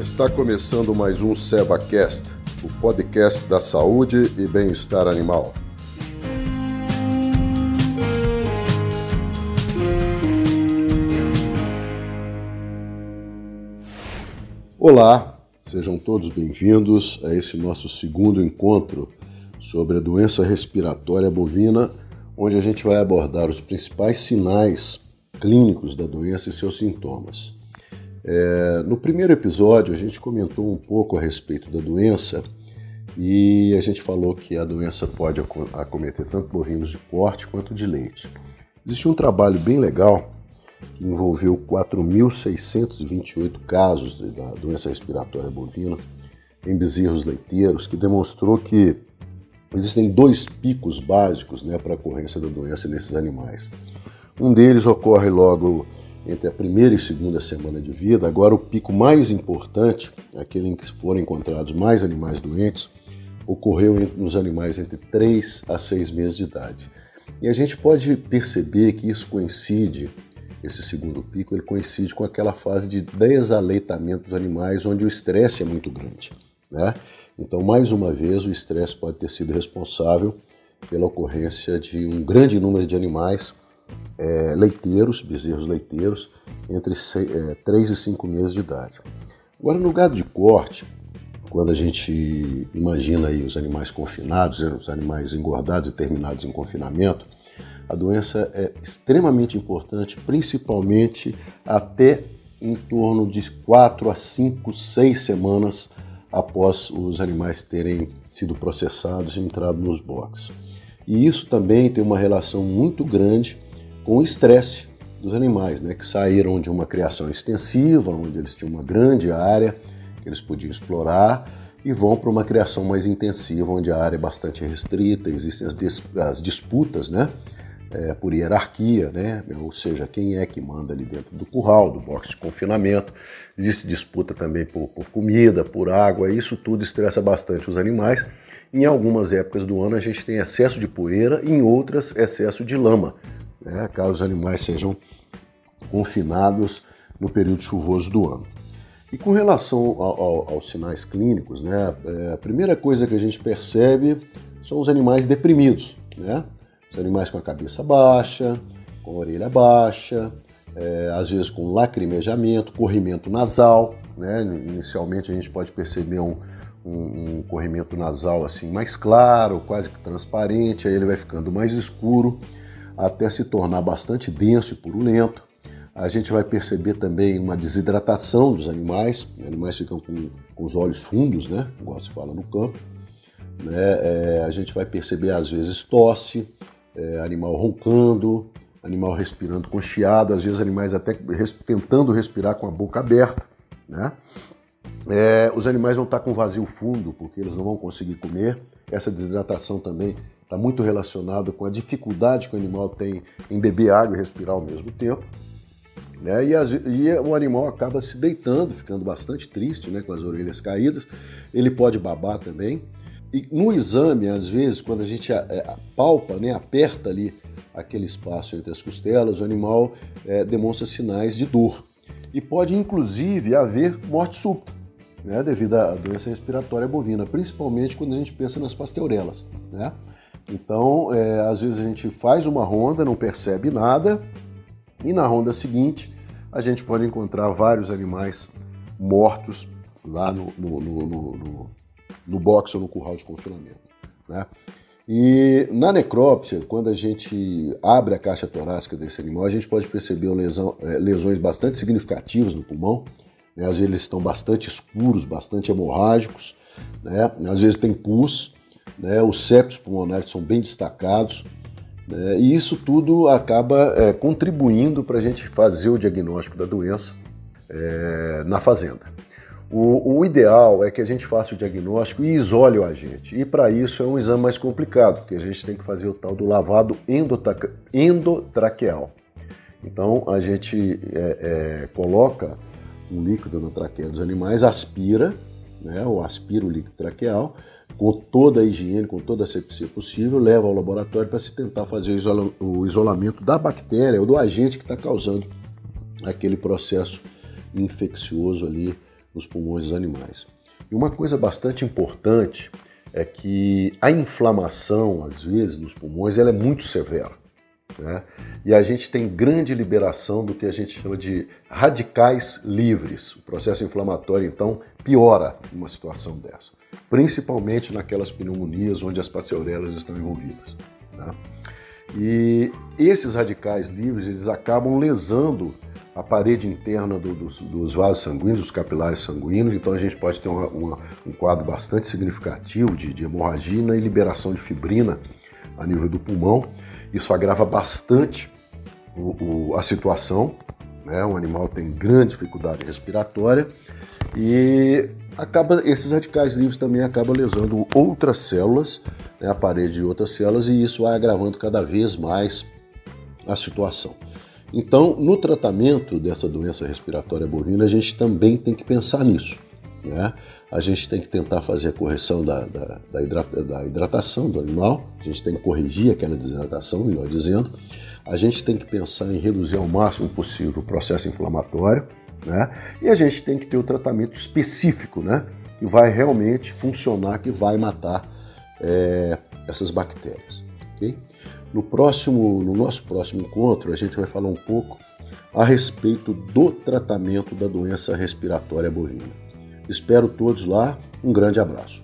Está começando mais um SevaCast, o podcast da saúde e bem-estar animal. Olá, sejam todos bem-vindos a esse nosso segundo encontro sobre a doença respiratória bovina, onde a gente vai abordar os principais sinais clínicos da doença e seus sintomas. É, no primeiro episódio, a gente comentou um pouco a respeito da doença e a gente falou que a doença pode acometer tanto bovinos de corte quanto de leite. Existe um trabalho bem legal que envolveu 4.628 casos da doença respiratória bovina em bezerros leiteiros, que demonstrou que existem dois picos básicos né, para a ocorrência da doença nesses animais. Um deles ocorre logo entre a primeira e segunda semana de vida. Agora, o pico mais importante, aquele em que foram encontrados mais animais doentes, ocorreu nos animais entre 3 a 6 meses de idade. E a gente pode perceber que isso coincide, esse segundo pico, ele coincide com aquela fase de desaleitamento dos animais, onde o estresse é muito grande. Né? Então, mais uma vez, o estresse pode ter sido responsável pela ocorrência de um grande número de animais é, leiteiros, bezerros leiteiros, entre 3 é, e 5 meses de idade. Agora, no gado de corte, quando a gente imagina aí os animais confinados, os animais engordados e terminados em confinamento, a doença é extremamente importante, principalmente até em torno de 4 a 5, 6 semanas após os animais terem sido processados e entrado nos boxes. E isso também tem uma relação muito grande com o estresse dos animais, né, que saíram de uma criação extensiva, onde eles tinham uma grande área que eles podiam explorar, e vão para uma criação mais intensiva, onde a área é bastante restrita, existem as, dis as disputas né, é, por hierarquia, né, ou seja, quem é que manda ali dentro do curral, do box de confinamento. Existe disputa também por, por comida, por água, isso tudo estressa bastante os animais. Em algumas épocas do ano a gente tem excesso de poeira, em outras excesso de lama, né, caso os animais sejam confinados no período chuvoso do ano. E com relação ao, ao, aos sinais clínicos, né, é, a primeira coisa que a gente percebe são os animais deprimidos, né? Os animais com a cabeça baixa, com a orelha baixa, é, às vezes com lacrimejamento, corrimento nasal, né? Inicialmente a gente pode perceber um, um, um corrimento nasal assim mais claro, quase que transparente, aí ele vai ficando mais escuro até se tornar bastante denso e purulento. A gente vai perceber também uma desidratação dos animais, os animais ficam com, com os olhos fundos, né? igual se fala no campo. Né? É, a gente vai perceber às vezes tosse, é, animal roncando, animal respirando com chiado, às vezes animais até res, tentando respirar com a boca aberta. Né? É, os animais vão estar com vazio fundo, porque eles não vão conseguir comer. Essa desidratação também está muito relacionado com a dificuldade que o animal tem em beber água e respirar ao mesmo tempo. Né? E, as, e, o animal acaba se deitando, ficando bastante triste, né? com as orelhas caídas. Ele pode babar também. E no exame, às vezes, quando a gente é, palpa, né, aperta ali aquele espaço entre as costelas, o animal é, demonstra sinais de dor. E pode, inclusive, haver morte súbita, né, devido à doença respiratória bovina, principalmente quando a gente pensa nas pasteurelas. Né? Então, é, às vezes a gente faz uma ronda, não percebe nada, e na ronda seguinte a gente pode encontrar vários animais mortos lá no, no, no, no, no box ou no curral de confinamento. Né? E na necrópsia, quando a gente abre a caixa torácica desse animal, a gente pode perceber lesão, é, lesões bastante significativas no pulmão. Né? Às vezes eles estão bastante escuros, bastante hemorrágicos. Né? Às vezes tem pus, né? os septos pulmonares são bem destacados, né? e isso tudo acaba é, contribuindo para a gente fazer o diagnóstico da doença é, na fazenda. O, o, ideal é que a gente faça o diagnóstico e isole o agente. E para isso é um exame mais complicado, porque a gente tem que fazer o tal do lavado endotraqueal. Então a gente é, é, coloca um líquido na traqueia dos animais, aspira, né, o líquido traqueal, com toda a higiene, com toda a sepsia possível, leva ao laboratório para se tentar fazer o isolamento da bactéria ou do agente que está causando aquele processo infeccioso ali nos pulmões dos animais. E uma coisa bastante importante é que a inflamação, às vezes, nos pulmões, ela é muito severa. Né? E a gente tem grande liberação do que a gente chama de radicais livres. O processo inflamatório, então, piora numa situação dessa, principalmente naquelas pneumonias onde as passeorelas estão envolvidas. Né? E esses radicais livres eles acabam lesando a parede interna do, dos, dos, vasos sanguíneos, dos capilares sanguíneos, então a gente pode ter uma, uma, um quadro bastante significativo de, de hemorragia e liberação de fibrina a nível do pulmão. Isso agrava bastante o, o, a situação, né? o animal tem grande dificuldade respiratória e acaba, esses radicais livres também acabam lesando outras células, né? a parede de outras células, e isso vai agravando cada vez mais a situação. Então, no tratamento dessa doença respiratória bovina, a gente também tem que pensar nisso. Né? A gente tem que tentar fazer a correção da, da, da, hidrata, da hidratação do animal, a gente tem que corrigir aquela desidratação, melhor dizendo. A gente tem que pensar em reduzir ao máximo possível o processo inflamatório, né? E a gente tem que ter o tratamento específico, né? Que vai realmente funcionar, que vai matar é, essas bactérias, ok? No próximo, no nosso próximo encontro, a gente vai falar um pouco a respeito do tratamento da doença respiratória bovina. Espero todos lá. Um grande abraço.